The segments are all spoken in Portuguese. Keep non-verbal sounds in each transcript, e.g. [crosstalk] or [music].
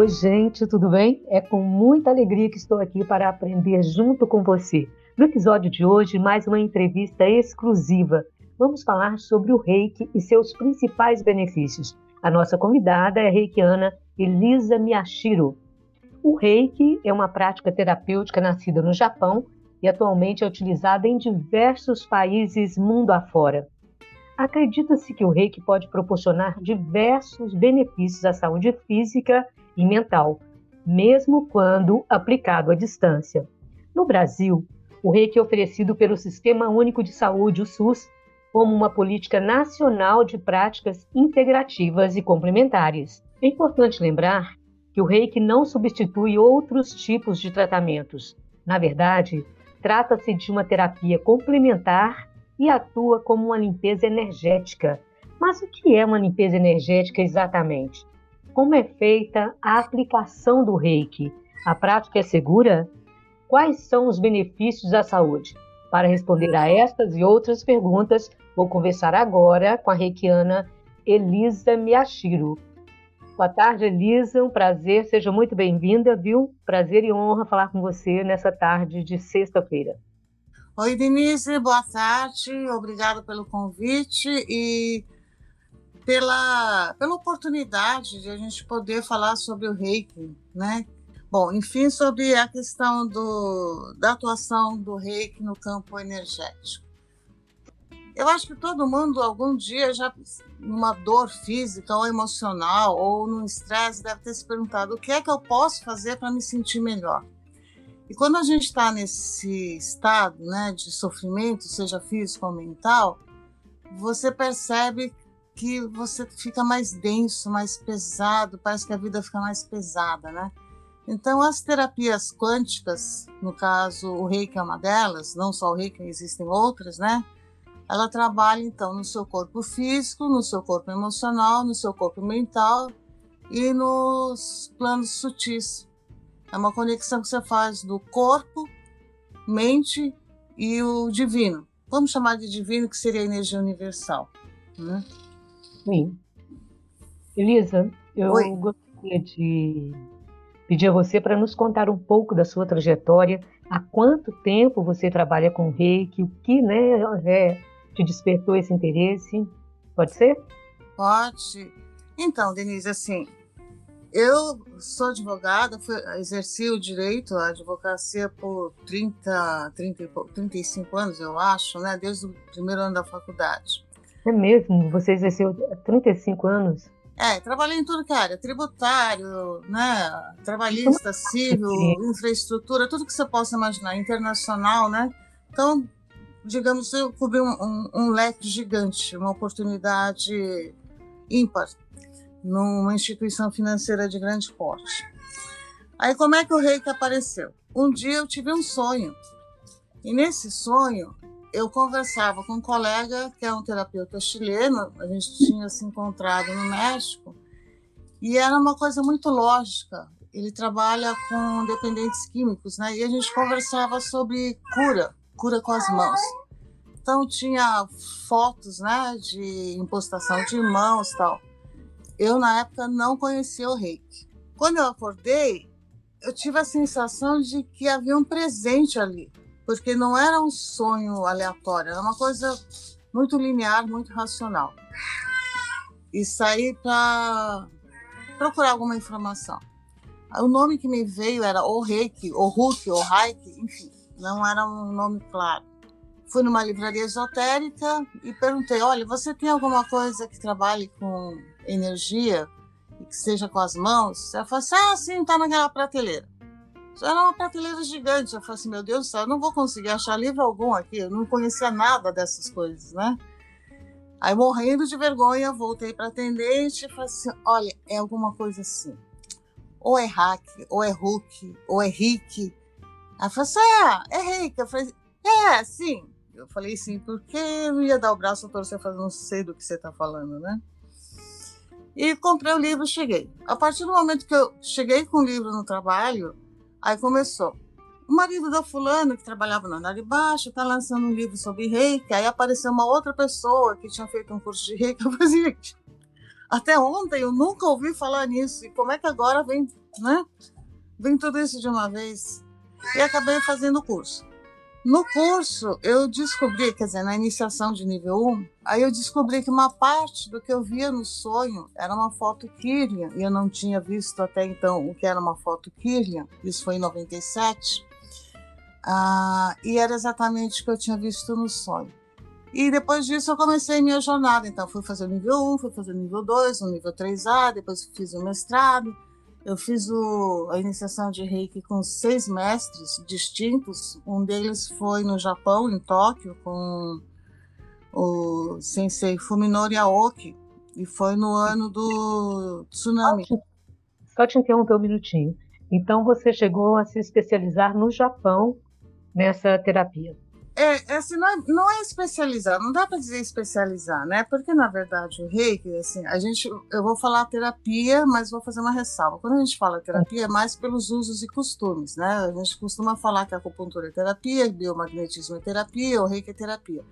Oi, gente, tudo bem? É com muita alegria que estou aqui para aprender junto com você. No episódio de hoje, mais uma entrevista exclusiva. Vamos falar sobre o reiki e seus principais benefícios. A nossa convidada é a reikiana Elisa Miyashiro. O reiki é uma prática terapêutica nascida no Japão e atualmente é utilizada em diversos países mundo afora. Acredita-se que o reiki pode proporcionar diversos benefícios à saúde física e mental, mesmo quando aplicado à distância. No Brasil, o reiki é oferecido pelo Sistema Único de Saúde, o SUS, como uma política nacional de práticas integrativas e complementares. É importante lembrar que o reiki não substitui outros tipos de tratamentos. Na verdade, trata-se de uma terapia complementar e atua como uma limpeza energética. Mas o que é uma limpeza energética exatamente? Como é feita a aplicação do reiki? A prática é segura? Quais são os benefícios à saúde? Para responder a estas e outras perguntas, vou conversar agora com a reikiana Elisa Miyashiro. Boa tarde, Elisa. Um prazer, seja muito bem-vinda, viu? Prazer e honra falar com você nessa tarde de sexta-feira. Oi, Denise, boa tarde. Obrigada pelo convite e pela, pela oportunidade de a gente poder falar sobre o reiki, né? Bom, enfim, sobre a questão do, da atuação do reiki no campo energético. Eu acho que todo mundo, algum dia, já numa dor física ou emocional ou num estresse, deve ter se perguntado o que é que eu posso fazer para me sentir melhor. E quando a gente está nesse estado né, de sofrimento, seja físico ou mental, você percebe que você fica mais denso, mais pesado, parece que a vida fica mais pesada, né? Então, as terapias quânticas, no caso o reiki é uma delas, não só o reiki, existem outras, né? Ela trabalha então no seu corpo físico, no seu corpo emocional, no seu corpo mental e nos planos sutis. É uma conexão que você faz do corpo, mente e o divino. Vamos chamar de divino, que seria a energia universal. Né? Sim. Elisa, eu Oi. gostaria de pedir a você para nos contar um pouco da sua trajetória. Há quanto tempo você trabalha com reiki? O que né, é, te despertou esse interesse? Pode ser? Pode. Então, Denise, assim, eu sou advogada, fui, exerci o direito, a advocacia por 30, 30, 35 anos, eu acho, né? Desde o primeiro ano da faculdade. É mesmo? Você exerceu 35 anos? É, trabalhei em tudo que é área, tributário, né, trabalhista, civil, infraestrutura, tudo que você possa imaginar, internacional, né? Então, digamos, eu cobri um, um, um leque gigante, uma oportunidade ímpar numa instituição financeira de grande porte. Aí, como é que o reiki apareceu? Um dia eu tive um sonho, e nesse sonho eu conversava com um colega que é um terapeuta chileno, a gente tinha se encontrado no México, e era uma coisa muito lógica. Ele trabalha com dependentes químicos, né? E a gente conversava sobre cura, cura com as mãos. Então tinha fotos, né, de impostação de mãos, tal. Eu na época não conhecia o Reiki. Quando eu acordei, eu tive a sensação de que havia um presente ali porque não era um sonho aleatório, era uma coisa muito linear, muito racional. E saí para procurar alguma informação. O nome que me veio era o Reiki, o Hulk, o Reiki, enfim, não era um nome claro. Fui numa livraria esotérica e perguntei: olha, você tem alguma coisa que trabalhe com energia e que seja com as mãos? Ela falou assim: ah, sim, está naquela prateleira. Era uma prateleira gigante. Eu falei assim, meu Deus do céu, eu não vou conseguir achar livro algum aqui. Eu não conhecia nada dessas coisas, né? Aí, morrendo de vergonha, voltei para atendente e falei assim, olha, é alguma coisa assim. Ou é hack, ou é Hulk, ou é Rick. Aí falou assim, é, é Rick. Eu falei, é, sim. Eu falei sim, porque eu não ia dar o braço a torcer, fazer não sei do que você está falando, né? E comprei o livro cheguei. A partir do momento que eu cheguei com o livro no trabalho, Aí começou. O marido da fulana, que trabalhava no andar de baixo, está lançando um livro sobre reiki. Aí apareceu uma outra pessoa que tinha feito um curso de reiki. [laughs] Eu falei, gente, até ontem eu nunca ouvi falar nisso. E como é que agora vem né? Vem tudo isso de uma vez. E acabei fazendo o curso. No curso, eu descobri, quer dizer, na iniciação de nível 1, aí eu descobri que uma parte do que eu via no sonho era uma foto Kirlian, e eu não tinha visto até então o que era uma foto Kirlian, isso foi em 97, ah, e era exatamente o que eu tinha visto no sonho. E depois disso eu comecei minha jornada, então fui fazer o nível 1, fui fazer o nível 2, o nível 3A, depois fiz o mestrado, eu fiz o, a iniciação de Reiki com seis mestres distintos. Um deles foi no Japão, em Tóquio, com o sensei Fuminori Aoki, e foi no ano do tsunami. Só te interromper um minutinho. Então você chegou a se especializar no Japão nessa terapia? É, assim, não, é, não é especializar, não dá para dizer especializar, né? Porque, na verdade, o reiki, assim, a gente, eu vou falar terapia, mas vou fazer uma ressalva. Quando a gente fala terapia, é mais pelos usos e costumes, né? A gente costuma falar que a acupuntura é terapia, biomagnetismo é terapia, o reiki é terapia.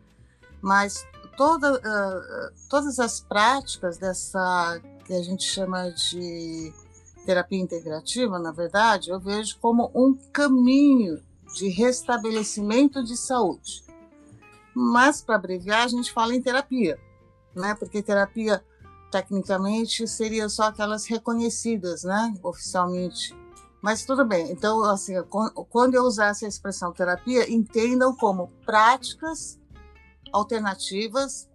Mas toda, uh, todas as práticas dessa, que a gente chama de terapia integrativa, na verdade, eu vejo como um caminho de restabelecimento de saúde. Mas, para abreviar, a gente fala em terapia, né? Porque terapia, tecnicamente, seria só aquelas reconhecidas, né? Oficialmente. Mas tudo bem. Então, assim, quando eu usar essa expressão terapia, entendam como práticas alternativas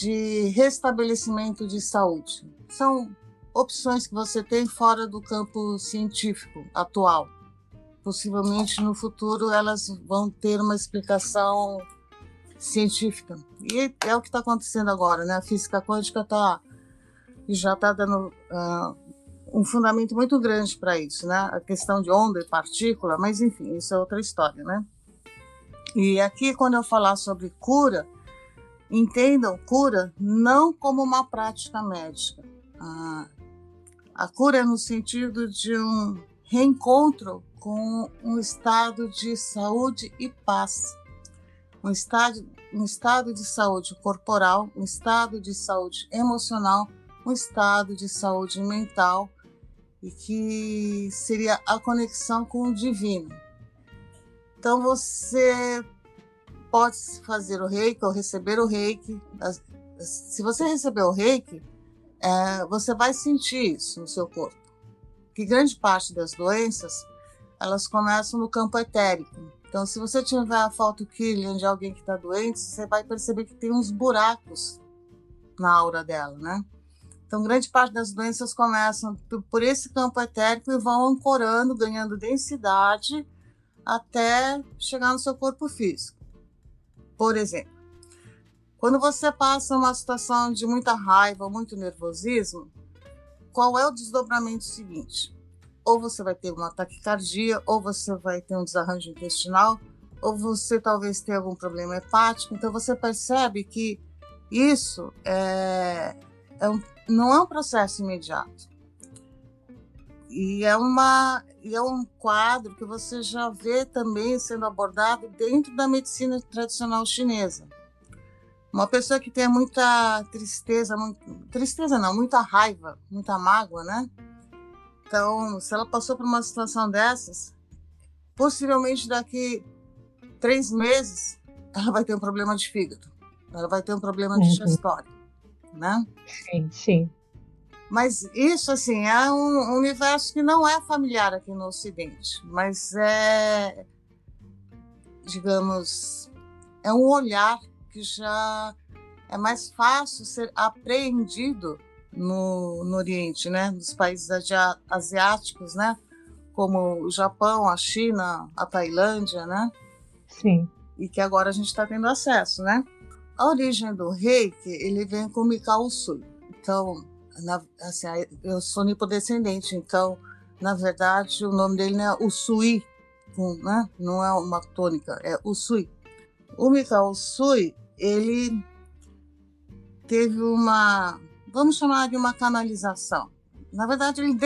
de restabelecimento de saúde. São opções que você tem fora do campo científico atual possivelmente no futuro elas vão ter uma explicação científica. E é o que está acontecendo agora, né? A física quântica está já está dando uh, um fundamento muito grande para isso, né? A questão de onda e partícula, mas enfim, isso é outra história, né? E aqui, quando eu falar sobre cura, entendam cura não como uma prática médica. Uh, a cura é no sentido de um reencontro com um estado de saúde e paz. Um estado, um estado de saúde corporal, um estado de saúde emocional, um estado de saúde mental e que seria a conexão com o divino. Então você pode fazer o reiki ou receber o reiki. Se você receber o reiki, é, você vai sentir isso no seu corpo. Que grande parte das doenças elas começam no campo etérico. Então, se você tiver a foto Killian de alguém que está doente, você vai perceber que tem uns buracos na aura dela, né? Então, grande parte das doenças começam por esse campo etérico e vão ancorando, ganhando densidade até chegar no seu corpo físico. Por exemplo, quando você passa uma situação de muita raiva, muito nervosismo, qual é o desdobramento seguinte? ou você vai ter uma taquicardia, ou você vai ter um desarranjo intestinal, ou você talvez tenha algum problema hepático. Então você percebe que isso é, é um, não é um processo imediato. E é, uma, e é um quadro que você já vê também sendo abordado dentro da medicina tradicional chinesa. Uma pessoa que tem muita tristeza, muito, tristeza não, muita raiva, muita mágoa, né? Então, se ela passou por uma situação dessas, possivelmente daqui três meses ela vai ter um problema de fígado, ela vai ter um problema uhum. digestório, né? Sim, sim. Mas isso, assim, é um universo que não é familiar aqui no Ocidente, mas é, digamos, é um olhar que já é mais fácil ser apreendido no, no Oriente, né? Nos países asiáticos, né? Como o Japão, a China, a Tailândia, né? Sim. E que agora a gente está tendo acesso, né? A origem do reiki, ele vem com Mikao Usui. Então, na, assim, eu sou nipodescendente, então, na verdade, o nome dele é Usui, né? não é uma tônica, é Usui. O Mikao Usui, ele teve uma vamos chamar de uma canalização. Na verdade, ele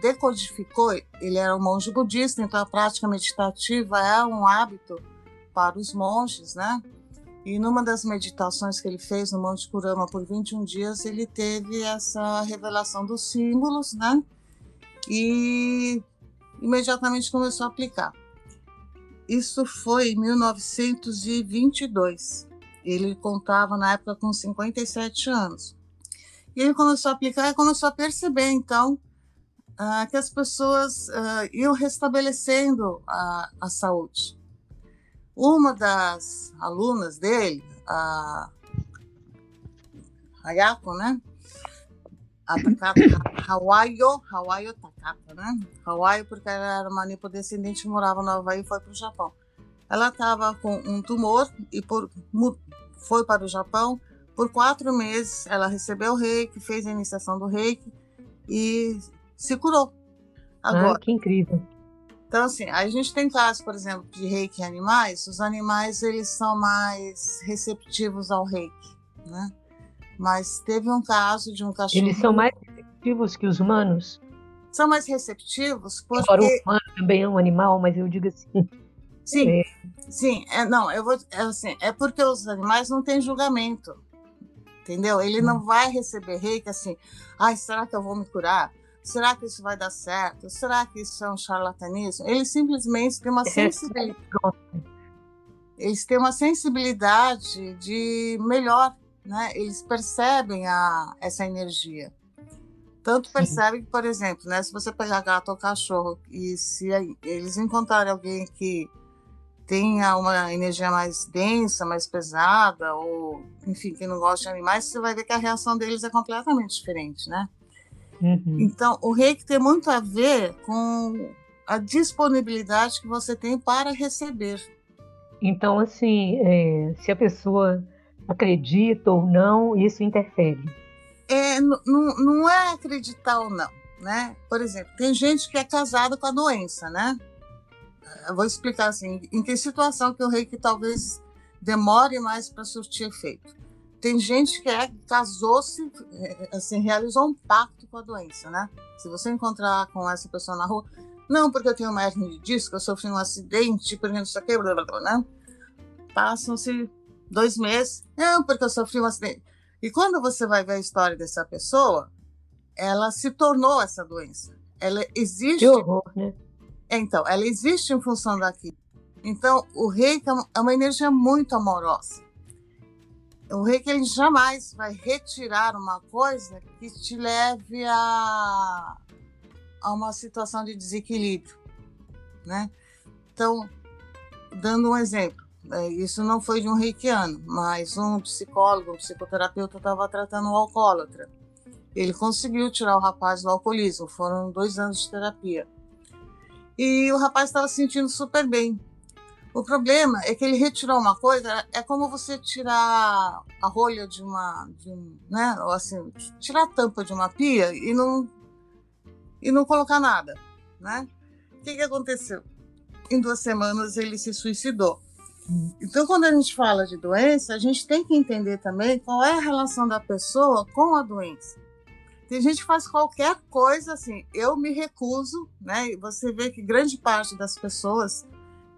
decodificou, ele era um monge budista, então a prática meditativa é um hábito para os monges, né? E numa das meditações que ele fez no Monte Kurama por 21 dias, ele teve essa revelação dos símbolos, né? e imediatamente começou a aplicar. Isso foi em 1922. Ele contava na época com 57 anos. E ele começou a aplicar e começou a perceber, então, uh, que as pessoas uh, iam restabelecendo a, a saúde. Uma das alunas dele, a Ayako, né? A Takata, [coughs] Hawaio, Hawaii Takata, né? Hawaii porque ela era uma nipodescendente, morava no Havaí e foi para o Japão. Ela estava com um tumor e por, foi para o Japão. Por quatro meses, ela recebeu o reiki, fez a iniciação do reiki e se curou. Agora, ah, que incrível. Então, assim, a gente tem casos, por exemplo, de reiki em animais. Os animais, eles são mais receptivos ao reiki, né? Mas teve um caso de um cachorro... Eles são mais receptivos que os humanos? São mais receptivos porque... Agora, o humano também é um animal, mas eu digo assim... Sim, é. sim, é, não, eu vou, é, assim, é porque os animais não têm julgamento, entendeu? Ele não hum. vai receber reiki assim, ai, será que eu vou me curar? Será que isso vai dar certo? Será que isso é um charlatanismo? Eles simplesmente têm uma é, sensibilidade. Eles têm uma sensibilidade de melhor, né? Eles percebem a, essa energia. Tanto percebem que, por exemplo, né, se você pegar gato ou cachorro e se eles encontrarem alguém que tenha uma energia mais densa, mais pesada, ou enfim, que não gosta de animais, você vai ver que a reação deles é completamente diferente, né? Uhum. Então, o reiki tem muito a ver com a disponibilidade que você tem para receber. Então, assim, é, se a pessoa acredita ou não, isso interfere? É, não é acreditar ou não, né? Por exemplo, tem gente que é casada com a doença, né? Vou explicar assim, em que situação que o reiki talvez demore mais para surtir efeito. Tem gente que é, casou-se, é, assim, realizou um pacto com a doença, né? Se você encontrar com essa pessoa na rua, não porque eu tenho uma hernia de disco, eu sofri um acidente, por exemplo, isso aqui, blá, blá, blá, né? Passam-se dois meses, não, porque eu sofri um acidente. E quando você vai ver a história dessa pessoa, ela se tornou essa doença. Ela existe. Que horror, né? Então, ela existe em função daquilo. Então, o reiki é uma energia muito amorosa o reiki ele jamais vai retirar uma coisa que te leve a, a uma situação de desequilíbrio, né? Então, dando um exemplo, né, isso não foi de um reikiano, mas um psicólogo, um psicoterapeuta estava tratando um alcoólatra. Ele conseguiu tirar o rapaz do alcoolismo, foram dois anos de terapia. E o rapaz estava se sentindo super bem. O problema é que ele retirou uma coisa, é como você tirar a rolha de uma, de um, né, ou assim, tirar a tampa de uma pia e não e não colocar nada, né? O que, que aconteceu? Em duas semanas ele se suicidou. Então, quando a gente fala de doença, a gente tem que entender também qual é a relação da pessoa com a doença. Tem gente que faz qualquer coisa assim, eu me recuso, né? E você vê que grande parte das pessoas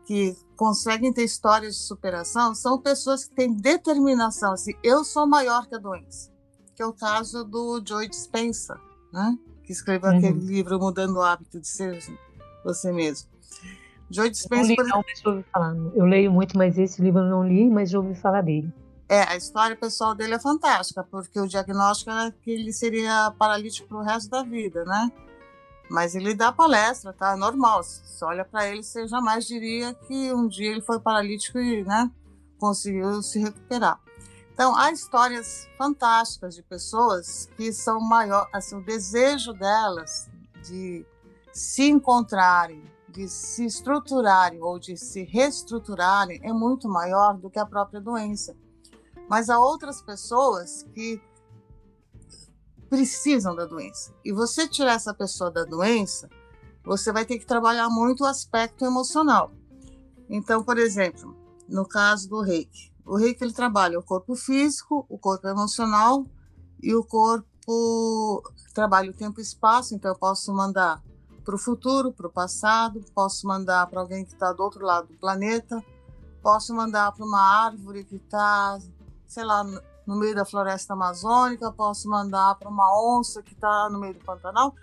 que conseguem ter histórias de superação são pessoas que têm determinação, assim, eu sou maior que a doença, que é o caso do Joe Dispenza, né? que escreveu uhum. aquele livro Mudando o Hábito de Ser Você Mesmo. Joe Dispenza... Eu, li, não, mas ouvi falar. eu leio muito, mas esse livro eu não li, mas já ouvi falar dele. É, a história pessoal dele é fantástica, porque o diagnóstico era que ele seria paralítico para o resto da vida, né? Mas ele dá palestra, tá? É normal. Se olha para ele, você jamais diria que um dia ele foi paralítico e, né, conseguiu se recuperar. Então, há histórias fantásticas de pessoas que são maior, assim, o desejo delas de se encontrarem, de se estruturarem ou de se reestruturarem é muito maior do que a própria doença. Mas há outras pessoas que precisam da doença. E você tirar essa pessoa da doença, você vai ter que trabalhar muito o aspecto emocional. Então, por exemplo, no caso do reiki, o reiki ele trabalha o corpo físico, o corpo emocional e o corpo trabalha o tempo e espaço. Então, eu posso mandar para o futuro, para o passado, posso mandar para alguém que está do outro lado do planeta, posso mandar para uma árvore que está, sei lá, no meio da floresta amazônica, posso mandar para uma onça que está no meio do Pantanal.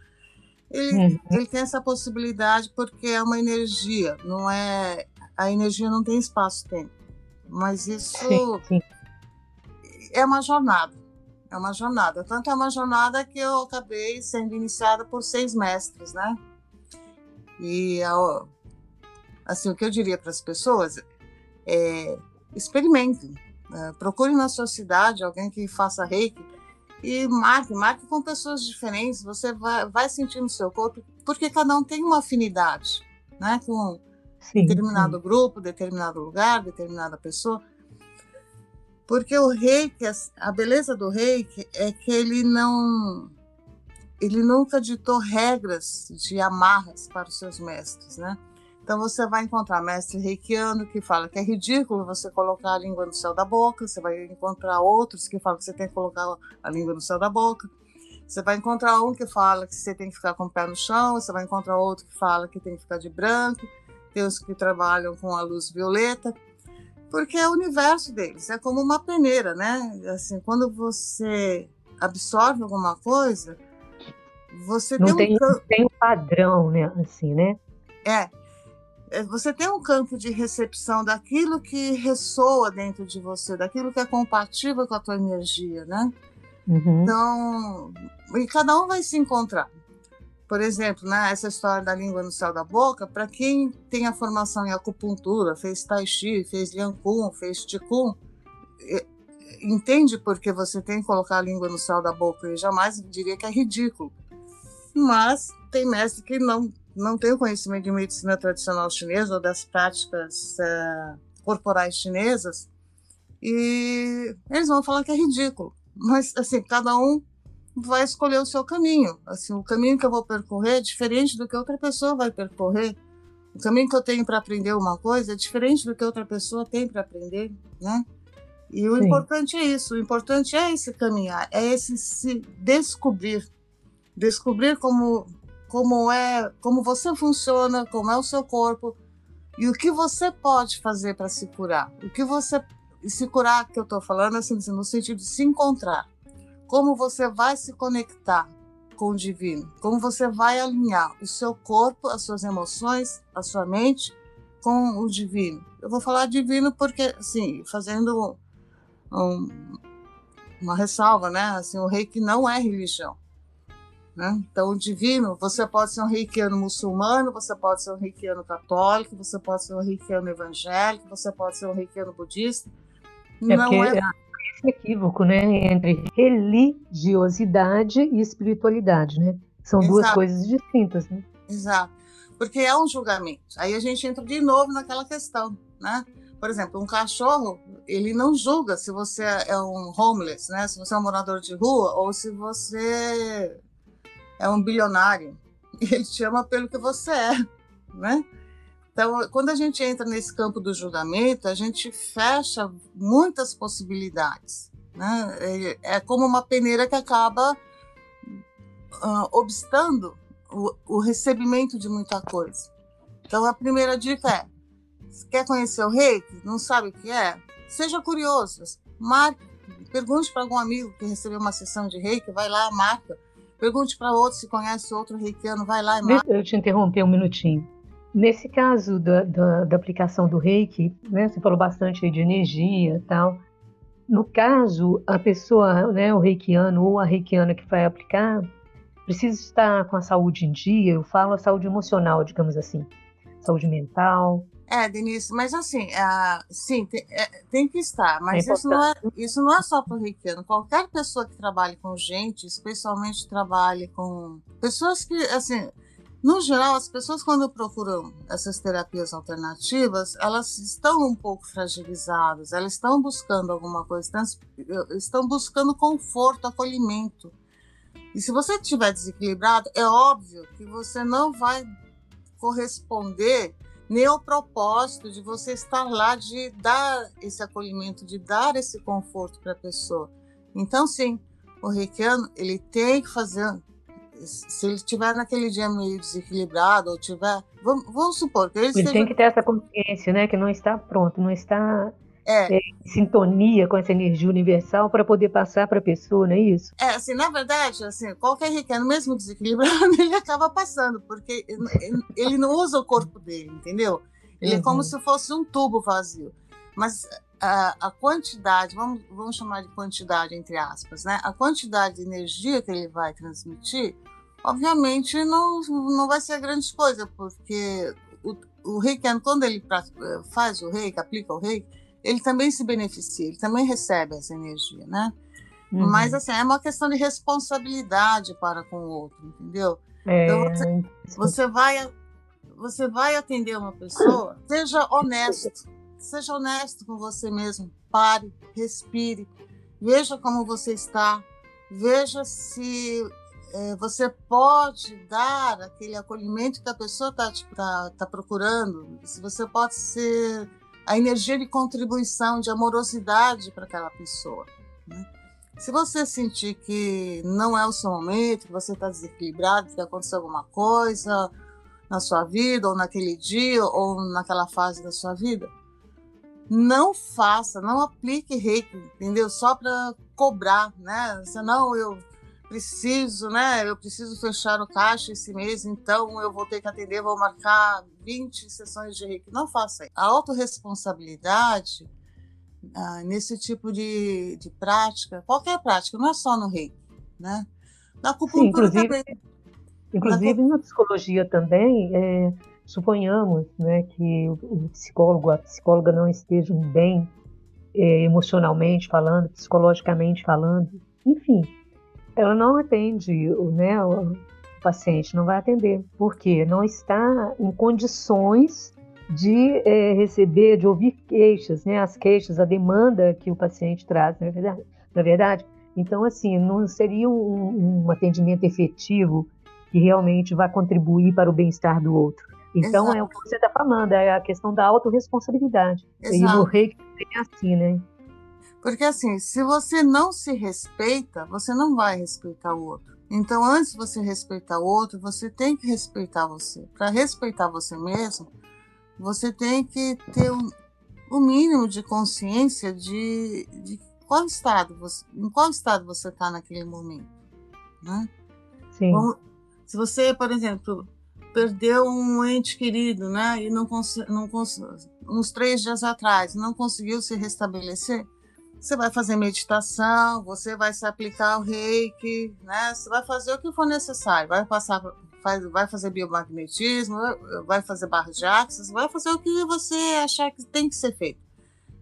ele, uhum. ele tem essa possibilidade porque é uma energia, não é a energia não tem espaço-tempo. Mas isso sim, sim. é uma jornada. É uma jornada. Tanto é uma jornada que eu acabei sendo iniciada por seis mestres, né? E assim, o que eu diria para as pessoas é experimentem. É, procure na sua cidade alguém que faça reiki e marque, marque com pessoas diferentes. Você vai, vai sentir no seu corpo, porque cada um tem uma afinidade, né? Com sim, determinado sim. grupo, determinado lugar, determinada pessoa. Porque o reiki, a beleza do reiki é que ele não ele nunca ditou regras de amarras para os seus mestres, né? Então você vai encontrar mestre reikiano que fala que é ridículo você colocar a língua no céu da boca, você vai encontrar outros que falam que você tem que colocar a língua no céu da boca. Você vai encontrar um que fala que você tem que ficar com o pé no chão, você vai encontrar outro que fala que tem que ficar de branco, tem os que trabalham com a luz violeta, porque é o universo deles, é como uma peneira, né? Assim, quando você absorve alguma coisa, você não tem, um, tem um padrão, né? Assim, né? É, é, você tem um campo de recepção daquilo que ressoa dentro de você, daquilo que é compatível com a tua energia, né? Uhum. Então, e cada um vai se encontrar por exemplo, né, essa história da língua no céu da boca, para quem tem a formação em acupuntura, fez tai chi, fez liang kun, fez qigong, entende porque você tem que colocar a língua no céu da boca. Eu jamais diria que é ridículo. Mas tem mestre que não não tem o conhecimento de medicina tradicional chinesa ou das práticas uh, corporais chinesas e eles vão falar que é ridículo. Mas assim, cada um vai escolher o seu caminho. Assim, o caminho que eu vou percorrer é diferente do que outra pessoa vai percorrer. O caminho que eu tenho para aprender uma coisa é diferente do que outra pessoa tem para aprender, né? E o Sim. importante é isso, o importante é esse caminhar, é esse se descobrir, descobrir como como é, como você funciona, como é o seu corpo e o que você pode fazer para se curar. O que você se curar que eu estou falando assim, no sentido de se encontrar como você vai se conectar com o divino, como você vai alinhar o seu corpo, as suas emoções, a sua mente com o divino. Eu vou falar divino porque, assim, fazendo um, uma ressalva, né? Assim, o reiki não é religião. Né? Então, o divino, você pode ser um reikiano muçulmano, você pode ser um reikiano católico, você pode ser um reikiano evangélico, você pode ser um reikiano budista. É não é equívoco, né, entre religiosidade e espiritualidade, né? São Exato. duas coisas distintas, né? Exato. Porque é um julgamento. Aí a gente entra de novo naquela questão, né? Por exemplo, um cachorro, ele não julga se você é um homeless, né? Se você é um morador de rua ou se você é um bilionário. [laughs] Ele te ama pelo que você é, né? Então, quando a gente entra nesse campo do julgamento, a gente fecha muitas possibilidades. Né? É, é como uma peneira que acaba uh, obstando o, o, recebimento de muita coisa. Então, a primeira dica é: quer conhecer o reiki? Não sabe o que é? Seja curioso. Marque, pergunte para algum amigo que recebeu uma sessão de reiki, vai lá, marca. Pergunte para outro se conhece outro reikiano, vai lá e. Deixa eu te interromper um minutinho. Nesse caso da, da, da, aplicação do reiki, né, você falou bastante de energia e tal. No caso, a pessoa, né, o reikiano ou a reikiana que vai aplicar, precisa estar com a saúde em dia. Eu falo a saúde emocional, digamos assim, saúde mental. É, Denise, mas assim, é, sim, tem, é, tem, que estar, mas é isso, não é, isso não é só para o reikiano. Qualquer pessoa que trabalhe com gente, especialmente trabalhe com pessoas que, assim, no geral, as pessoas quando procuram essas terapias alternativas, elas estão um pouco fragilizadas, elas estão buscando alguma coisa, estão buscando conforto, acolhimento. E se você estiver desequilibrado, é óbvio que você não vai corresponder nem ao propósito de você estar lá, de dar esse acolhimento, de dar esse conforto para a pessoa. Então, sim, o reikiano, ele tem que fazer se ele estiver naquele dia meio desequilibrado ou tiver, vamos, vamos supor que ele, ele tem que ter essa consciência, né, que não está pronto, não está é. É, sintonia com essa energia universal para poder passar para a pessoa, não é isso? É, assim, na verdade, assim, qualquer requeno, mesmo desequilibrado, [laughs] ele acaba passando, porque ele não usa o corpo dele, entendeu? Ele uhum. é como uhum. se fosse um tubo vazio. Mas a, a, quantidade, vamos, vamos chamar de quantidade entre aspas, né? A quantidade de energia que ele vai transmitir, obviamente não, não vai ser grande coisa, porque o, o reiki, quando ele faz o reiki, aplica o reiki, ele também se beneficia, ele também recebe essa energia, né? Uhum. Mas assim, é uma questão de responsabilidade para com o outro, entendeu? É... Então você, você, vai você vai atender uma pessoa, seja honesto, seja honesto com você mesmo, pare, respire, veja como você está, veja se é, você pode dar aquele acolhimento que a pessoa está tá, tá procurando, se você pode ser a energia de contribuição, de amorosidade para aquela pessoa. Né? Se você sentir que não é o seu momento, que você está desequilibrado, que aconteceu alguma coisa na sua vida, ou naquele dia, ou naquela fase da sua vida, não faça, não aplique reiki, entendeu? Só para cobrar, né? Senão eu preciso, né? Eu preciso fechar o caixa esse mês, então eu vou ter que atender, vou marcar 20 sessões de reiki. Não faça isso. A autorresponsabilidade ah, nesse tipo de, de prática, qualquer prática, não é só no reiki, né? Na acupuntura Sim, inclusive, também. Inclusive na, na psicologia também, é, suponhamos né, que o psicólogo, a psicóloga não estejam bem é, emocionalmente falando, psicologicamente falando, enfim, ela não atende né, o paciente, não vai atender, porque não está em condições de é, receber, de ouvir queixas, né, as queixas, a demanda que o paciente traz, não é verdade? Na é verdade? Então, assim, não seria um, um atendimento efetivo que realmente vai contribuir para o bem-estar do outro. Então, Exato. é o que você está falando, é a questão da autorresponsabilidade. Exato. E no reiki é assim, né? Porque assim, se você não se respeita, você não vai respeitar o outro. Então, antes de você respeitar o outro, você tem que respeitar você. Para respeitar você mesmo, você tem que ter o um, um mínimo de consciência de, de qual estado você, em qual estado você está naquele momento, né? Sim. Bom, se você, por exemplo, perdeu um ente querido, né, e não, não uns três dias atrás, não conseguiu se restabelecer, você vai fazer meditação, você vai se aplicar o reiki, né? Você vai fazer o que for necessário, vai passar, faz, vai fazer biomagnetismo, vai fazer barras de axis, vai fazer o que você achar que tem que ser feito.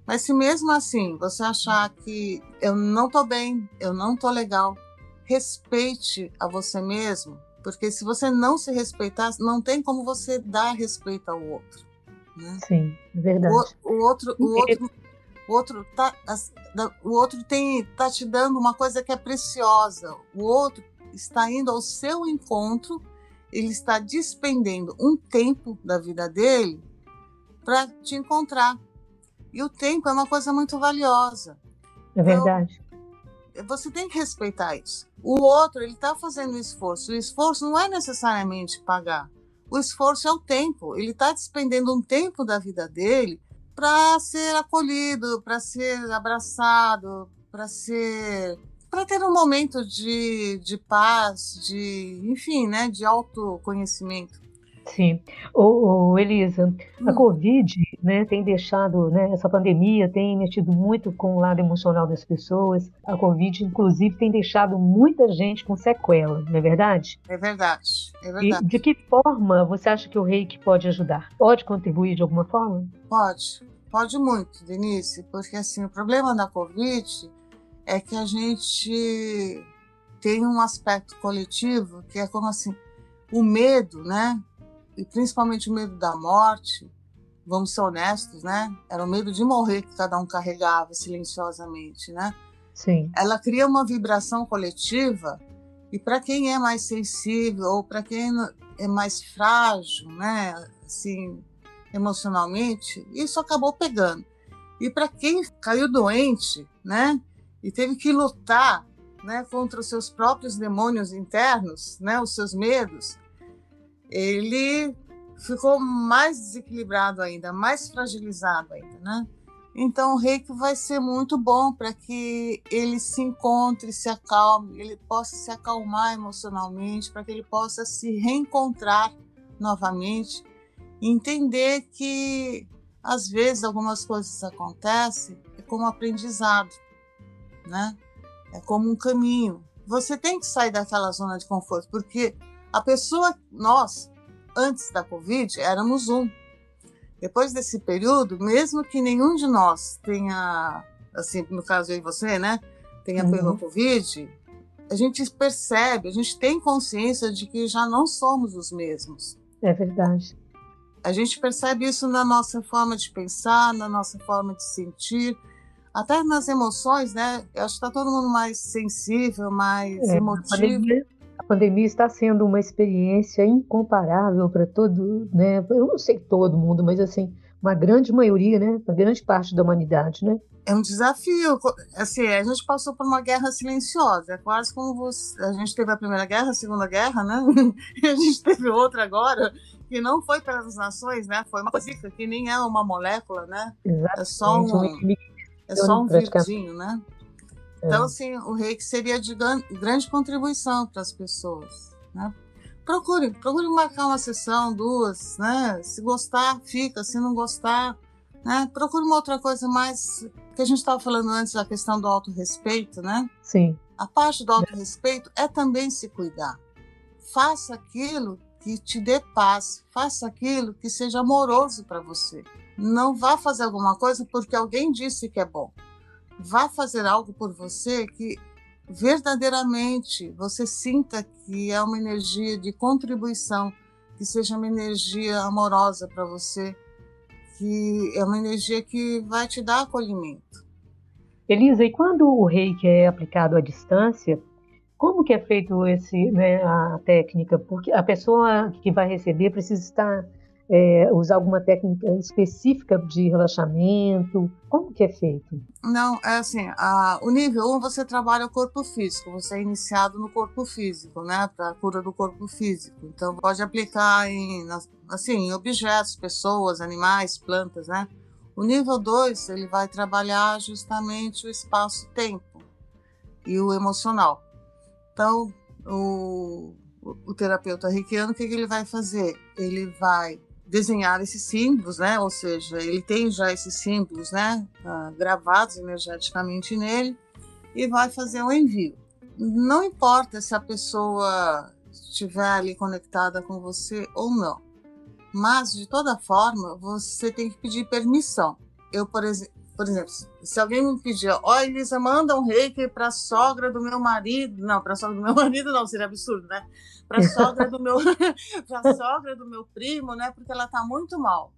Mas se mesmo assim você achar que eu não tô bem, eu não tô legal, respeite a você mesmo, porque se você não se respeitar, não tem como você dar respeito ao outro. Né? Sim, é verdade. O, o outro, o outro o outro tá, o outro tem tá te dando uma coisa que é preciosa. O outro está indo ao seu encontro, ele está despendendo um tempo da vida dele para te encontrar. E o tempo é uma coisa muito valiosa. É verdade. Então, você tem que respeitar isso. O outro, ele está fazendo esforço. O esforço não é necessariamente pagar. O esforço é o tempo. Ele está despendendo um tempo da vida dele para ser acolhido, para ser abraçado, para ser para ter um momento de, de paz, de enfim, né, de autoconhecimento. Sim. Ô, ô Elisa, hum. a Covid né, tem deixado, né, essa pandemia tem mexido muito com o lado emocional das pessoas. A Covid, inclusive, tem deixado muita gente com sequela, não é verdade? É verdade, é verdade. E de que forma você acha que o reiki pode ajudar? Pode contribuir de alguma forma? Pode, pode muito, Denise, porque assim, o problema da Covid é que a gente tem um aspecto coletivo que é como assim, o medo, né? E principalmente o medo da morte, vamos ser honestos, né? Era o medo de morrer que cada um carregava silenciosamente, né? Sim. Ela cria uma vibração coletiva e para quem é mais sensível ou para quem é mais frágil, né, assim, emocionalmente, isso acabou pegando. E para quem caiu doente, né, e teve que lutar, né, contra os seus próprios demônios internos, né, os seus medos, ele ficou mais desequilibrado ainda, mais fragilizado ainda, né? Então o reiki vai ser muito bom para que ele se encontre, se acalme, ele possa se acalmar emocionalmente, para que ele possa se reencontrar novamente, entender que às vezes algumas coisas acontecem é como aprendizado, né? É como um caminho. Você tem que sair daquela zona de conforto, porque a pessoa, nós, antes da Covid, éramos um. Depois desse período, mesmo que nenhum de nós tenha, assim, no caso eu e você, né, tenha uhum. pego a Covid, a gente percebe, a gente tem consciência de que já não somos os mesmos. É verdade. A gente percebe isso na nossa forma de pensar, na nossa forma de sentir, até nas emoções, né? Eu acho que está todo mundo mais sensível, mais é, emotivo. A pandemia, está sendo uma experiência incomparável para todo, né? Eu não sei todo mundo, mas assim, uma grande maioria, né? Uma grande parte da humanidade, né? É um desafio. Assim, a gente passou por uma guerra silenciosa. É quase como você, a gente teve a Primeira Guerra, a Segunda Guerra, né? [laughs] E a gente teve outra agora, que não foi pelas nações, né? Foi uma coisa que nem é uma molécula, né? Exatamente. É só um é só um virdinho, né? É. Então, assim, o reiki seria de grande contribuição para as pessoas, né? Procure, procure marcar uma sessão, duas, né? Se gostar, fica. Se não gostar, né? Procure uma outra coisa mais que a gente estava falando antes da questão do autorrespeito, né? Sim. A parte do autorrespeito é também se cuidar. Faça aquilo que te dê paz, faça aquilo que seja amoroso para você. Não vá fazer alguma coisa porque alguém disse que é bom. Vá fazer algo por você que verdadeiramente você sinta que é uma energia de contribuição, que seja uma energia amorosa para você, que é uma energia que vai te dar acolhimento. Elisa, e quando o reiki é aplicado à distância, como que é feito esse, né, a técnica? Porque a pessoa que vai receber precisa estar é, usar alguma técnica específica de relaxamento? Como que é feito? Não, é assim, a, o nível 1 um, você trabalha o corpo físico, você é iniciado no corpo físico, né, para a cura do corpo físico. Então pode aplicar em, assim, em objetos, pessoas, animais, plantas, né? O nível 2, ele vai trabalhar justamente o espaço-tempo e o emocional. Então, o, o terapeuta reikiano, o que, que ele vai fazer? Ele vai desenhar esses símbolos, né? Ou seja, ele tem já esses símbolos, né? Ah, gravados energeticamente nele e vai fazer um envio. Não importa se a pessoa estiver ali conectada com você ou não, mas de toda forma você tem que pedir permissão. Eu, por, ex por exemplo, se alguém me pedir, ó, Elisa, manda um reiki para a sogra do meu marido, não, para a sogra do meu [laughs] marido não, seria absurdo, né? para a sogra do meu [laughs] para sogra do meu primo, né? Porque ela está muito mal.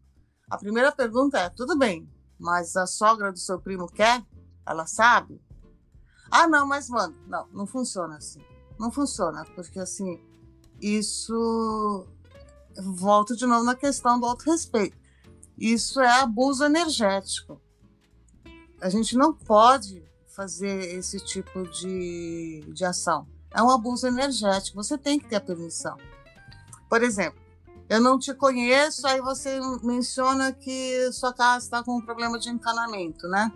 A primeira pergunta é: tudo bem, mas a sogra do seu primo quer? Ela sabe? Ah, não, mas mano, não, não funciona assim. Não funciona, porque assim, isso volto de novo na questão do autorrespeito. Isso é abuso energético. A gente não pode fazer esse tipo de, de ação é um abuso energético. Você tem que ter a permissão. Por exemplo, eu não te conheço, aí você menciona que sua casa está com um problema de encanamento, né?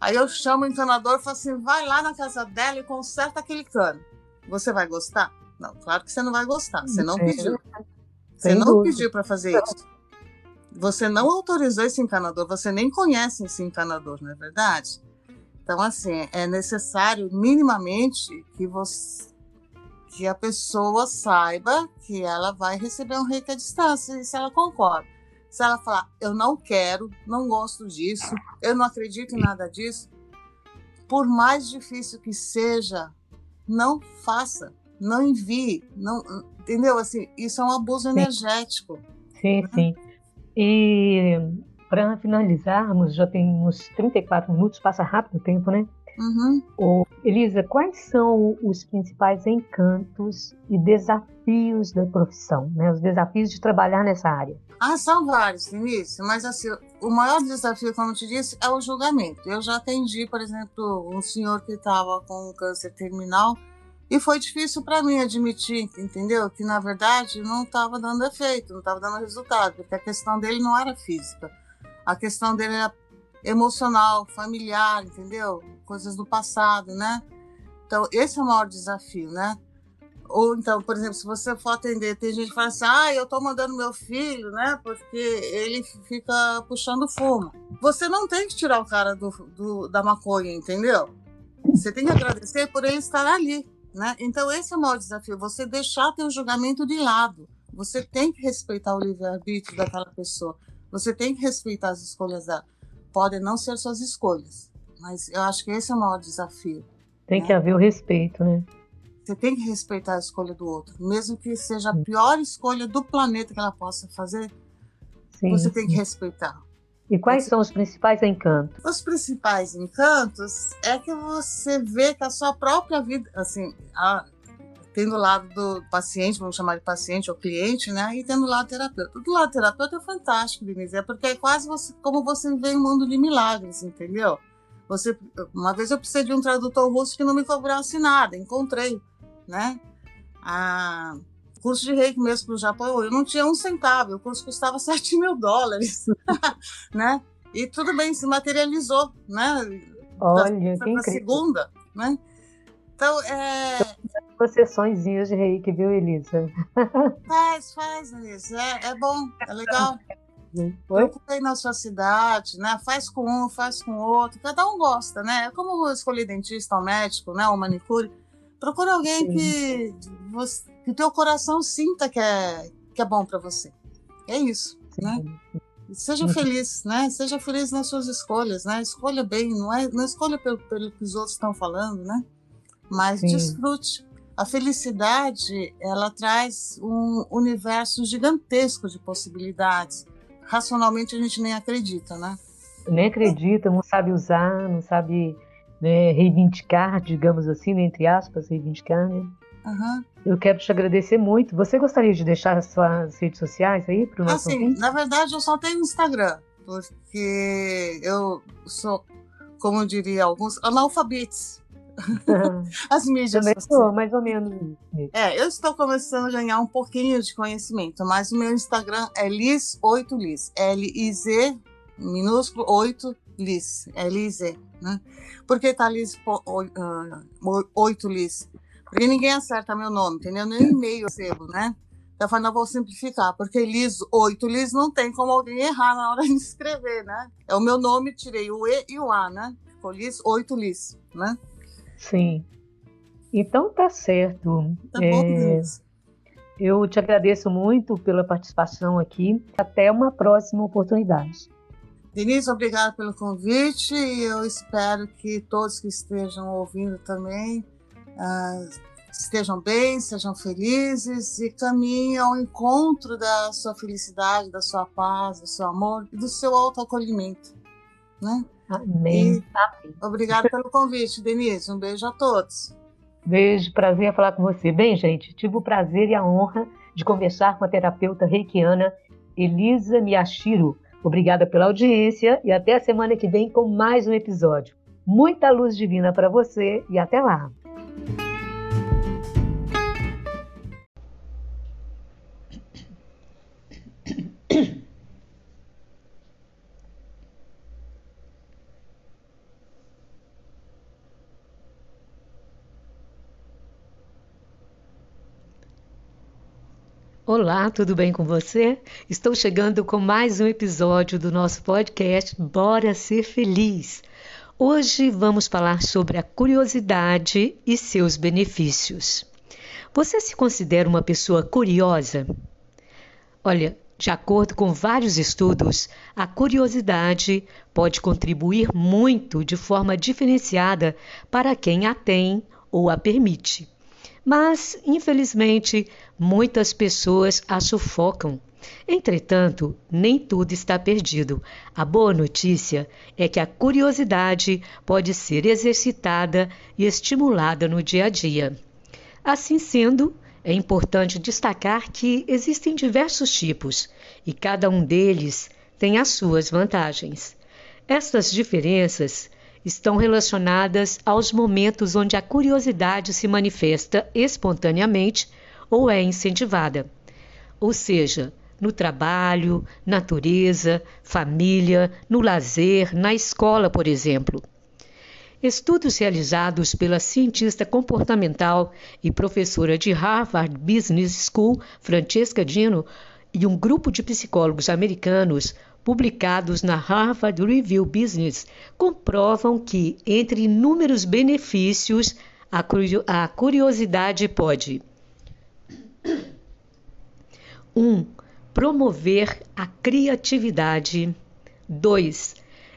Aí eu chamo o encanador e falo assim: vai lá na casa dela e conserta aquele cano. Você vai gostar? Não, claro que você não vai gostar. Você não pediu. Você não pediu para fazer isso. Você não autorizou esse encanador, você nem conhece esse encanador, não é verdade? Então, assim, é necessário minimamente que você que a pessoa saiba que ela vai receber um reiki à distância e se ela concorda. Se ela falar, eu não quero, não gosto disso, eu não acredito em nada disso, por mais difícil que seja, não faça, não envie, não, entendeu? Assim, isso é um abuso sim. energético. Sim, né? sim. E para finalizarmos, já tem uns 34 minutos, passa rápido o tempo, né? Uhum. Elisa, quais são os principais encantos e desafios da profissão, né? Os desafios de trabalhar nessa área? Ah, são vários, Vinícius, mas assim, o maior desafio, como eu te disse, é o julgamento. Eu já atendi, por exemplo, um senhor que estava com câncer terminal e foi difícil para mim admitir, entendeu? Que na verdade não estava dando efeito, não estava dando resultado, porque a questão dele não era física. A questão dele era emocional, familiar, entendeu? Coisas do passado, né? Então, esse é o maior desafio, né? Ou então, por exemplo, se você for atender, tem gente que fala assim: ah, eu tô mandando meu filho, né? Porque ele fica puxando fumo. Você não tem que tirar o cara do, do, da maconha, entendeu? Você tem que agradecer por ele estar ali, né? Então, esse é o maior desafio: você deixar teu julgamento de lado. Você tem que respeitar o livre-arbítrio daquela pessoa. Você tem que respeitar as escolhas dela. Podem não ser suas escolhas, mas eu acho que esse é o maior desafio. Tem né? que haver o respeito, né? Você tem que respeitar a escolha do outro, mesmo que seja a pior escolha do planeta que ela possa fazer. Sim, você tem que respeitar. E quais são os principais encantos? Os principais encantos é que você vê que a sua própria vida, assim, a, tendo o lado do paciente, vamos chamar de paciente ou cliente, né? E tendo o lado terapeuta. Do lado terapeuta é fantástico, Denise, é porque é quase você, como você vê um mundo de milagres, entendeu? Você, uma vez eu precisei de um tradutor russo que não me cobrasse nada, encontrei né? A curso de reiki mesmo para o Japão, eu não tinha um centavo, o curso custava [laughs] 7 mil dólares, [laughs] né? E tudo bem, se materializou, né? Olha, da, que segunda, né? Então, é... Duas sessõezinhas de reiki, viu, Elisa? [laughs] Faz, faz, Elisa. É, é bom, é legal. Procurei na sua cidade, né? Faz com um, faz com outro. Cada um gosta, né? É como escolher dentista ou médico, né? Ou manicure. Procura alguém que, você, que teu coração sinta que é, que é bom para você. É isso, Sim. né? Seja feliz, né? Seja feliz nas suas escolhas, né? Escolha bem, não é, não escolha pelo, pelo que os outros estão falando, né? Mas Sim. desfrute. A felicidade, ela traz um universo gigantesco de possibilidades. Racionalmente a gente nem acredita, né? Nem acredita, não sabe usar, não sabe né, reivindicar, digamos assim, né, entre aspas, reivindicar, né? Uhum. Eu quero te agradecer muito. Você gostaria de deixar as suas redes sociais aí para o nosso assim, ouvinte? Na verdade, eu só tenho Instagram, porque eu sou, como diria alguns, analfabetos. [laughs] As mídias Também sou, mais ou menos. É, eu estou começando a ganhar um pouquinho de conhecimento, mas o meu Instagram é Liz8Liz. L-I-Z, minúsculo, 8 Liz. L-I-Z né? Por que tá Liz, uh, oito Liz? Porque ninguém acerta meu nome, entendeu? Nem e-mail eu recebo, né? Então eu falei, não vou simplificar, porque Liz, oito Liz, não tem como alguém errar na hora de escrever, né? É o meu nome, tirei o E e o A, né? Ficou Liz, oito Liz, né? Sim. Então tá certo. Tá bom, é... Eu te agradeço muito pela participação aqui. Até uma próxima oportunidade. Denise, obrigada pelo convite e eu espero que todos que estejam ouvindo também uh, estejam bem, sejam felizes e caminhem ao encontro da sua felicidade, da sua paz, do seu amor e do seu autoacolhimento. Né? Amém. E obrigada pelo convite, Denise. Um beijo a todos. Beijo, prazer em falar com você. Bem, gente, tive o prazer e a honra de conversar com a terapeuta reikiana Elisa Miyashiro Obrigada pela audiência e até a semana que vem com mais um episódio. Muita luz divina para você e até lá! Olá, tudo bem com você? Estou chegando com mais um episódio do nosso podcast Bora Ser Feliz. Hoje vamos falar sobre a curiosidade e seus benefícios. Você se considera uma pessoa curiosa? Olha, de acordo com vários estudos, a curiosidade pode contribuir muito de forma diferenciada para quem a tem ou a permite. Mas, infelizmente, muitas pessoas a sufocam. Entretanto, nem tudo está perdido. A boa notícia é que a curiosidade pode ser exercitada e estimulada no dia a dia. Assim sendo, é importante destacar que existem diversos tipos e cada um deles tem as suas vantagens. Estas diferenças estão relacionadas aos momentos onde a curiosidade se manifesta espontaneamente ou é incentivada. Ou seja, no trabalho, natureza, família, no lazer, na escola, por exemplo. Estudos realizados pela cientista comportamental e professora de Harvard Business School, Francesca Dino, e um grupo de psicólogos americanos publicados na Harvard Review Business comprovam que, entre inúmeros benefícios, a curiosidade pode 1. Um, promover a criatividade. 2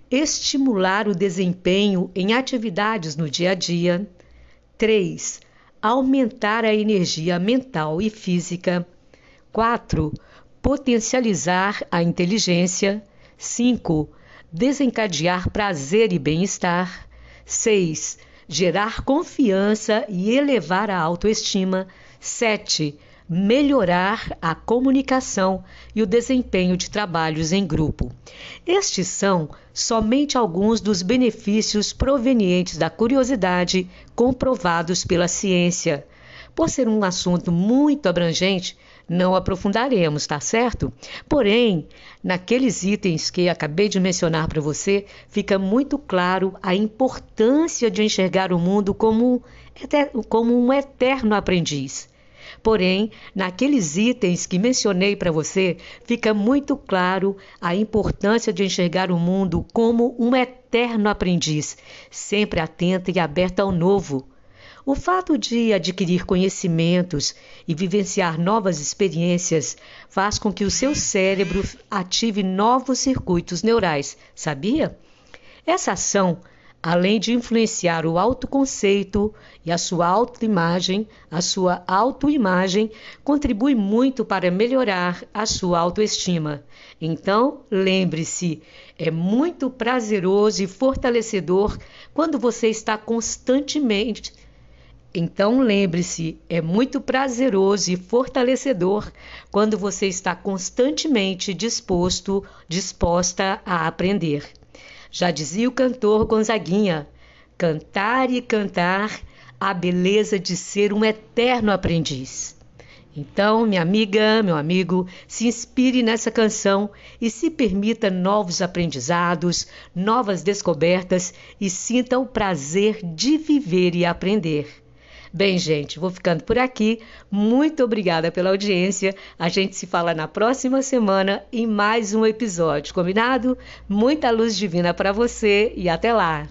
estimular o desempenho em atividades no dia a dia. 3. Aumentar a energia mental e física. 4. Potencializar a inteligência. 5. Desencadear prazer e bem-estar. 6. Gerar confiança e elevar a autoestima. 7 melhorar a comunicação e o desempenho de trabalhos em grupo. Estes são somente alguns dos benefícios provenientes da curiosidade comprovados pela ciência. Por ser um assunto muito abrangente, não aprofundaremos, tá certo? Porém, naqueles itens que acabei de mencionar para você, fica muito claro a importância de enxergar o mundo como, como um eterno aprendiz. Porém, naqueles itens que mencionei para você, fica muito claro a importância de enxergar o mundo como um eterno aprendiz, sempre atenta e aberta ao novo. O fato de adquirir conhecimentos e vivenciar novas experiências faz com que o seu cérebro ative novos circuitos neurais, sabia? Essa ação além de influenciar o autoconceito e a sua autoimagem, a sua autoimagem contribui muito para melhorar a sua autoestima. Então, lembre-se, é muito prazeroso e fortalecedor quando você está constantemente então lembre-se, é muito prazeroso e fortalecedor quando você está constantemente disposto, disposta a aprender. Já dizia o cantor Gonzaguinha: cantar e cantar a beleza de ser um eterno aprendiz. Então, minha amiga, meu amigo, se inspire nessa canção e se permita novos aprendizados, novas descobertas e sinta o prazer de viver e aprender. Bem, gente, vou ficando por aqui. Muito obrigada pela audiência. A gente se fala na próxima semana em mais um episódio, combinado? Muita luz divina para você e até lá!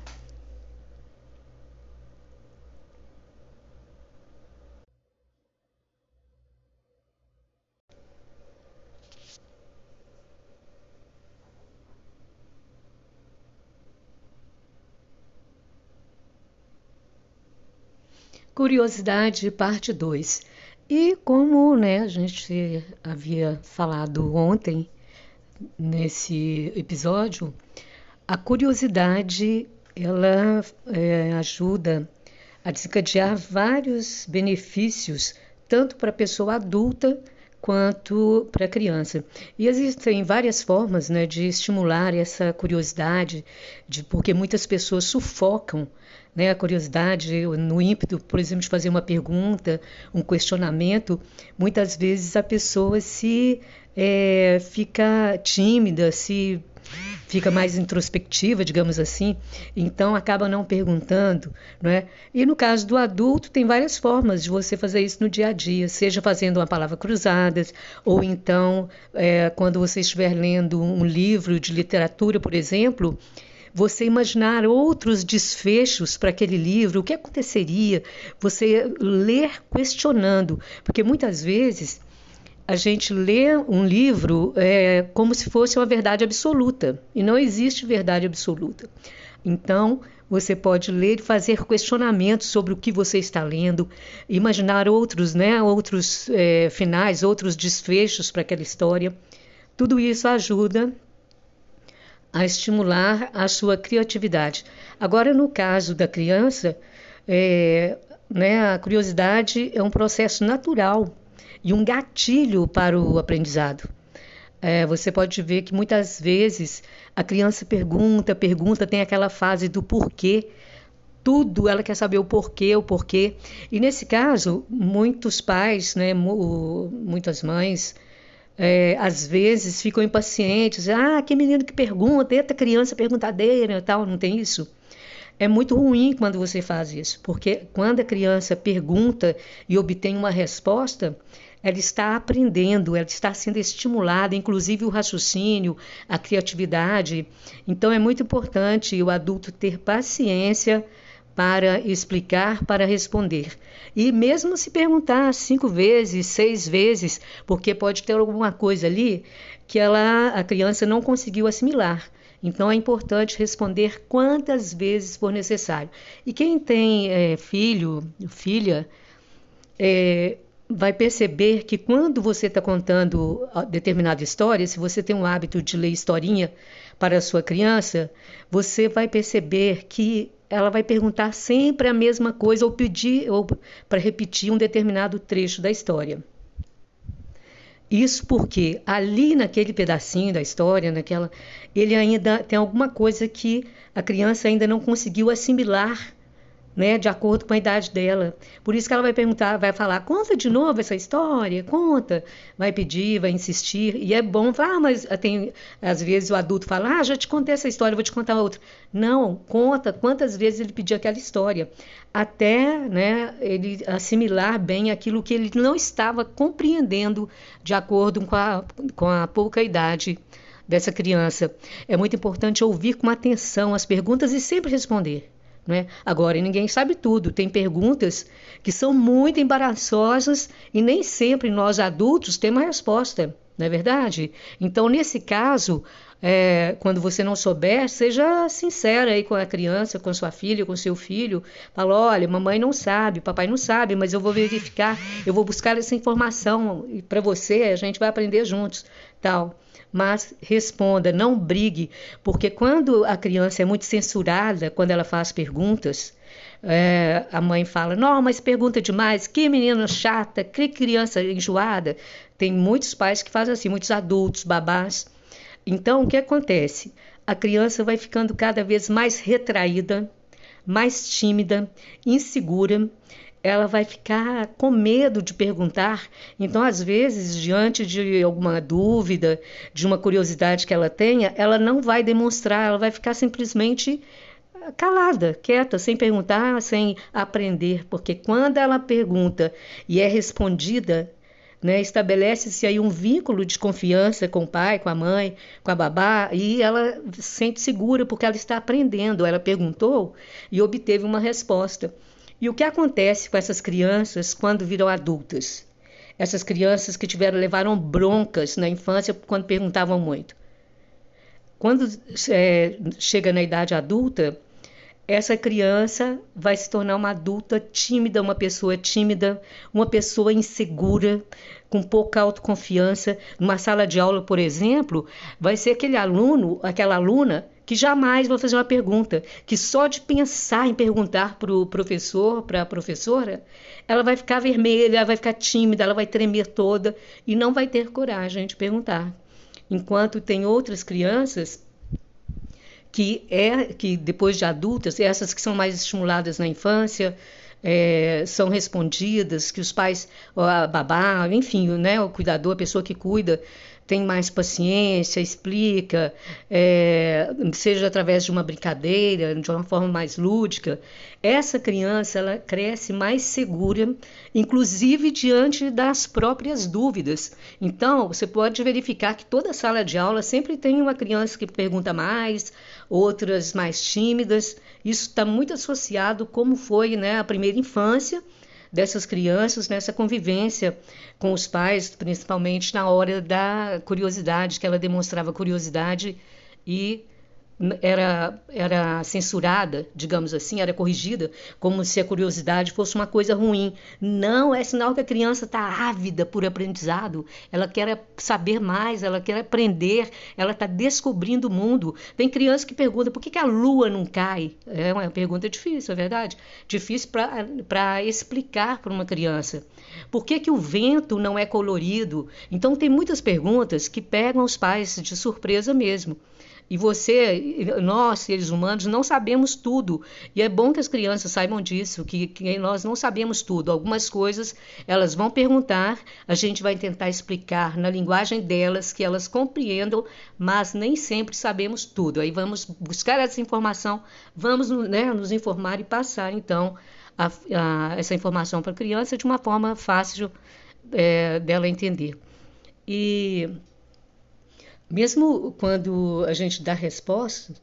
Curiosidade, parte 2. E como né, a gente havia falado ontem nesse episódio, a curiosidade ela é, ajuda a desencadear vários benefícios, tanto para a pessoa adulta quanto para a criança. E existem várias formas né, de estimular essa curiosidade, de, porque muitas pessoas sufocam né, a curiosidade, no ímpeto, por exemplo, de fazer uma pergunta, um questionamento, muitas vezes a pessoa se é, fica tímida, se fica mais introspectiva, digamos assim, então acaba não perguntando, não é? E no caso do adulto tem várias formas de você fazer isso no dia a dia, seja fazendo uma palavra cruzada, ou então é, quando você estiver lendo um livro de literatura, por exemplo, você imaginar outros desfechos para aquele livro, o que aconteceria, você ler questionando, porque muitas vezes a gente lê um livro é, como se fosse uma verdade absoluta e não existe verdade absoluta. Então, você pode ler e fazer questionamentos sobre o que você está lendo, imaginar outros, né, outros é, finais, outros desfechos para aquela história. Tudo isso ajuda a estimular a sua criatividade. Agora, no caso da criança, é, né, a curiosidade é um processo natural e um gatilho para o aprendizado. É, você pode ver que muitas vezes a criança pergunta, pergunta, tem aquela fase do porquê. Tudo ela quer saber o porquê, o porquê. E nesse caso, muitos pais, né, muitas mães, é, às vezes ficam impacientes. Ah, que menino que pergunta, eita criança perguntadeira e tal, não tem isso? É muito ruim quando você faz isso, porque quando a criança pergunta e obtém uma resposta, ela está aprendendo, ela está sendo estimulada, inclusive o raciocínio, a criatividade. Então é muito importante o adulto ter paciência para explicar, para responder. E mesmo se perguntar cinco vezes, seis vezes, porque pode ter alguma coisa ali que ela, a criança não conseguiu assimilar. Então é importante responder quantas vezes for necessário. E quem tem é, filho, filha, é, vai perceber que quando você está contando determinada história, se você tem um hábito de ler historinha para a sua criança, você vai perceber que ela vai perguntar sempre a mesma coisa ou pedir ou para repetir um determinado trecho da história. Isso porque ali naquele pedacinho da história, naquela, ele ainda tem alguma coisa que a criança ainda não conseguiu assimilar né, de acordo com a idade dela. Por isso que ela vai perguntar, vai falar, conta de novo essa história, conta, vai pedir, vai insistir, e é bom, ah, mas tem, às vezes o adulto fala, ah, já te contei essa história, vou te contar outra. Não, conta quantas vezes ele pediu aquela história, até né, ele assimilar bem aquilo que ele não estava compreendendo de acordo com a, com a pouca idade dessa criança. É muito importante ouvir com atenção as perguntas e sempre responder. Né? Agora, ninguém sabe tudo. Tem perguntas que são muito embaraçosas e nem sempre nós adultos temos a resposta, não é verdade? Então, nesse caso, é, quando você não souber, seja sincera aí com a criança, com sua filha, com seu filho. Fala, olha, mamãe não sabe, papai não sabe, mas eu vou verificar, eu vou buscar essa informação para você, a gente vai aprender juntos, tal mas responda, não brigue, porque quando a criança é muito censurada, quando ela faz perguntas, é, a mãe fala: Não, mas pergunta demais, que menina chata, que criança enjoada. Tem muitos pais que fazem assim, muitos adultos, babás. Então, o que acontece? A criança vai ficando cada vez mais retraída, mais tímida, insegura ela vai ficar com medo de perguntar. Então, às vezes, diante de alguma dúvida, de uma curiosidade que ela tenha, ela não vai demonstrar, ela vai ficar simplesmente calada, quieta, sem perguntar, sem aprender, porque quando ela pergunta e é respondida, né, estabelece-se aí um vínculo de confiança com o pai, com a mãe, com a babá, e ela se sente segura porque ela está aprendendo. Ela perguntou e obteve uma resposta. E o que acontece com essas crianças quando viram adultas? Essas crianças que tiveram levaram broncas na infância quando perguntavam muito. Quando é, chega na idade adulta, essa criança vai se tornar uma adulta tímida, uma pessoa tímida, uma pessoa insegura, com pouca autoconfiança. Numa sala de aula, por exemplo, vai ser aquele aluno, aquela aluna que jamais vai fazer uma pergunta, que só de pensar em perguntar para o professor, para a professora, ela vai ficar vermelha, ela vai ficar tímida, ela vai tremer toda e não vai ter coragem de perguntar. Enquanto tem outras crianças que é que depois de adultas, essas que são mais estimuladas na infância, é, são respondidas, que os pais, a babá, enfim, né, o cuidador, a pessoa que cuida, tem mais paciência, explica, é, seja através de uma brincadeira, de uma forma mais lúdica, essa criança ela cresce mais segura, inclusive diante das próprias dúvidas. Então, você pode verificar que toda sala de aula sempre tem uma criança que pergunta mais, outras mais tímidas. Isso está muito associado como foi né, a primeira infância dessas crianças nessa convivência com os pais, principalmente na hora da curiosidade, que ela demonstrava curiosidade e era, era censurada, digamos assim, era corrigida, como se a curiosidade fosse uma coisa ruim. Não, é sinal que a criança está ávida por aprendizado, ela quer saber mais, ela quer aprender, ela está descobrindo o mundo. Tem criança que pergunta por que, que a lua não cai? É uma pergunta difícil, é verdade? Difícil para explicar para uma criança. Por que, que o vento não é colorido? Então, tem muitas perguntas que pegam os pais de surpresa mesmo. E você, nós, seres humanos, não sabemos tudo. E é bom que as crianças saibam disso, que, que nós não sabemos tudo. Algumas coisas elas vão perguntar, a gente vai tentar explicar na linguagem delas, que elas compreendam, mas nem sempre sabemos tudo. Aí vamos buscar essa informação, vamos né, nos informar e passar, então, a, a, essa informação para a criança de uma forma fácil é, dela entender. E mesmo quando a gente dá respostas,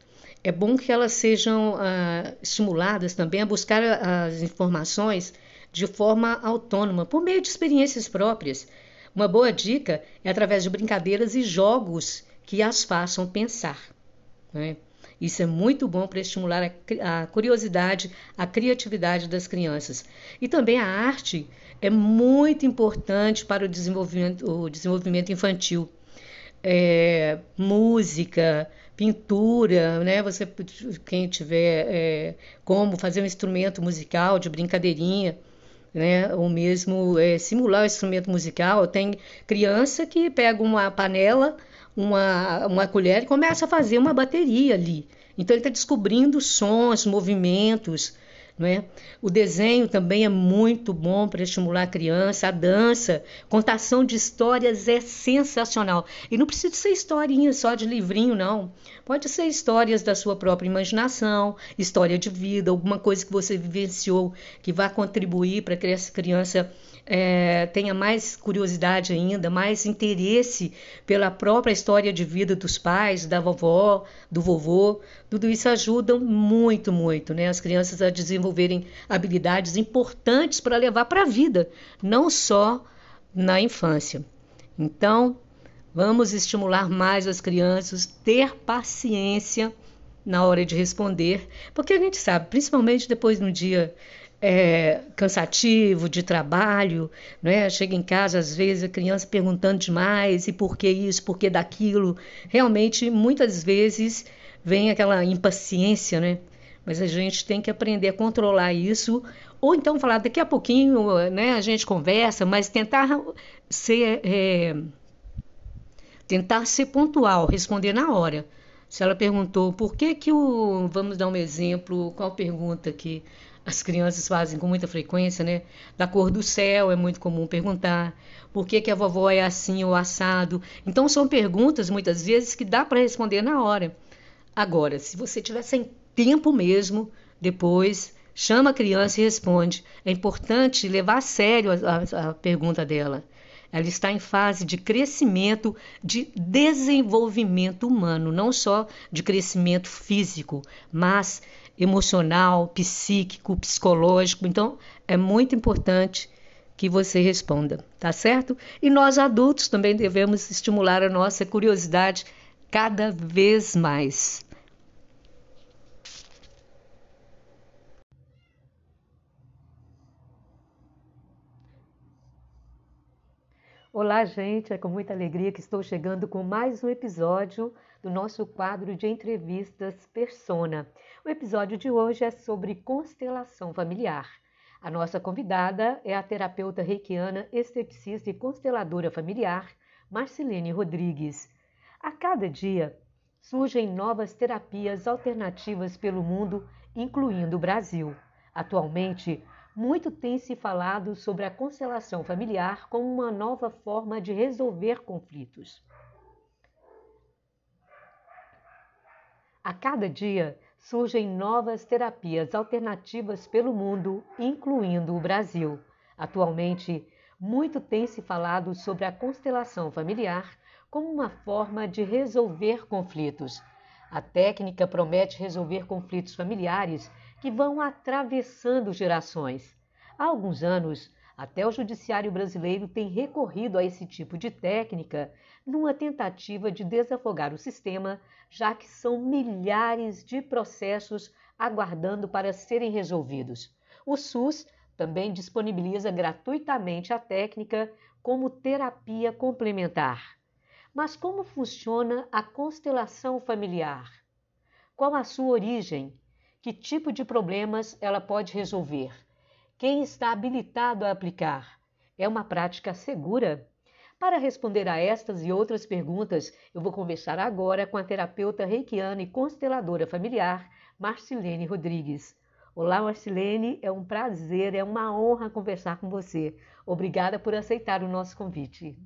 é bom que elas sejam ah, estimuladas também a buscar as informações de forma autônoma, por meio de experiências próprias. Uma boa dica é através de brincadeiras e jogos que as façam pensar. Né? Isso é muito bom para estimular a, a, curiosidade, a criatividade das crianças. E também a arte é muito importante para o desenvolvimento, o desenvolvimento infantil é, música, pintura, né? Você, quem tiver é, como fazer um instrumento musical de brincadeirinha, né? Ou mesmo é, simular o um instrumento musical. Tem criança que pega uma panela, uma, uma colher e começa a fazer uma bateria ali. Então ele está descobrindo sons, movimentos, é? O desenho também é muito bom para estimular a criança, a dança, contação de histórias é sensacional. E não precisa ser historinha só de livrinho, não. Pode ser histórias da sua própria imaginação, história de vida, alguma coisa que você vivenciou que vá contribuir para que essa criança é, tenha mais curiosidade ainda, mais interesse pela própria história de vida dos pais, da vovó, do vovô. Tudo isso ajuda muito, muito, né? As crianças a desenvolverem habilidades importantes para levar para a vida, não só na infância. Então, vamos estimular mais as crianças, ter paciência na hora de responder, porque a gente sabe, principalmente depois no dia é, cansativo de trabalho, né? chega em casa às vezes a criança perguntando demais e por que isso, por que daquilo. Realmente, muitas vezes vem aquela impaciência, né? Mas a gente tem que aprender a controlar isso, ou então falar daqui a pouquinho, né? A gente conversa, mas tentar ser é, tentar ser pontual, responder na hora. Se ela perguntou por que que o, vamos dar um exemplo, qual pergunta que as crianças fazem com muita frequência, né? Da cor do céu é muito comum perguntar. Por que, que a vovó é assim ou assado? Então são perguntas muitas vezes que dá para responder na hora. Agora, se você tiver sem tempo mesmo, depois chama a criança e responde. É importante levar a sério a, a, a pergunta dela. Ela está em fase de crescimento, de desenvolvimento humano, não só de crescimento físico, mas emocional, psíquico, psicológico. Então, é muito importante que você responda, tá certo? E nós adultos também devemos estimular a nossa curiosidade cada vez mais. Olá, gente! É com muita alegria que estou chegando com mais um episódio do nosso quadro de entrevistas Persona. O episódio de hoje é sobre constelação familiar. A nossa convidada é a terapeuta reikiana, esteticista e consteladora familiar, Marcelene Rodrigues. A cada dia surgem novas terapias alternativas pelo mundo, incluindo o Brasil. Atualmente, muito tem se falado sobre a constelação familiar como uma nova forma de resolver conflitos. A cada dia surgem novas terapias alternativas pelo mundo, incluindo o Brasil. Atualmente, muito tem se falado sobre a constelação familiar como uma forma de resolver conflitos. A técnica promete resolver conflitos familiares que vão atravessando gerações. Há alguns anos, até o judiciário brasileiro tem recorrido a esse tipo de técnica numa tentativa de desafogar o sistema, já que são milhares de processos aguardando para serem resolvidos. O SUS também disponibiliza gratuitamente a técnica como terapia complementar. Mas como funciona a constelação familiar? Qual a sua origem? Que tipo de problemas ela pode resolver? Quem está habilitado a aplicar? É uma prática segura? Para responder a estas e outras perguntas, eu vou conversar agora com a terapeuta reikiana e consteladora familiar, Marcilene Rodrigues. Olá, Marcilene, é um prazer, é uma honra conversar com você. Obrigada por aceitar o nosso convite.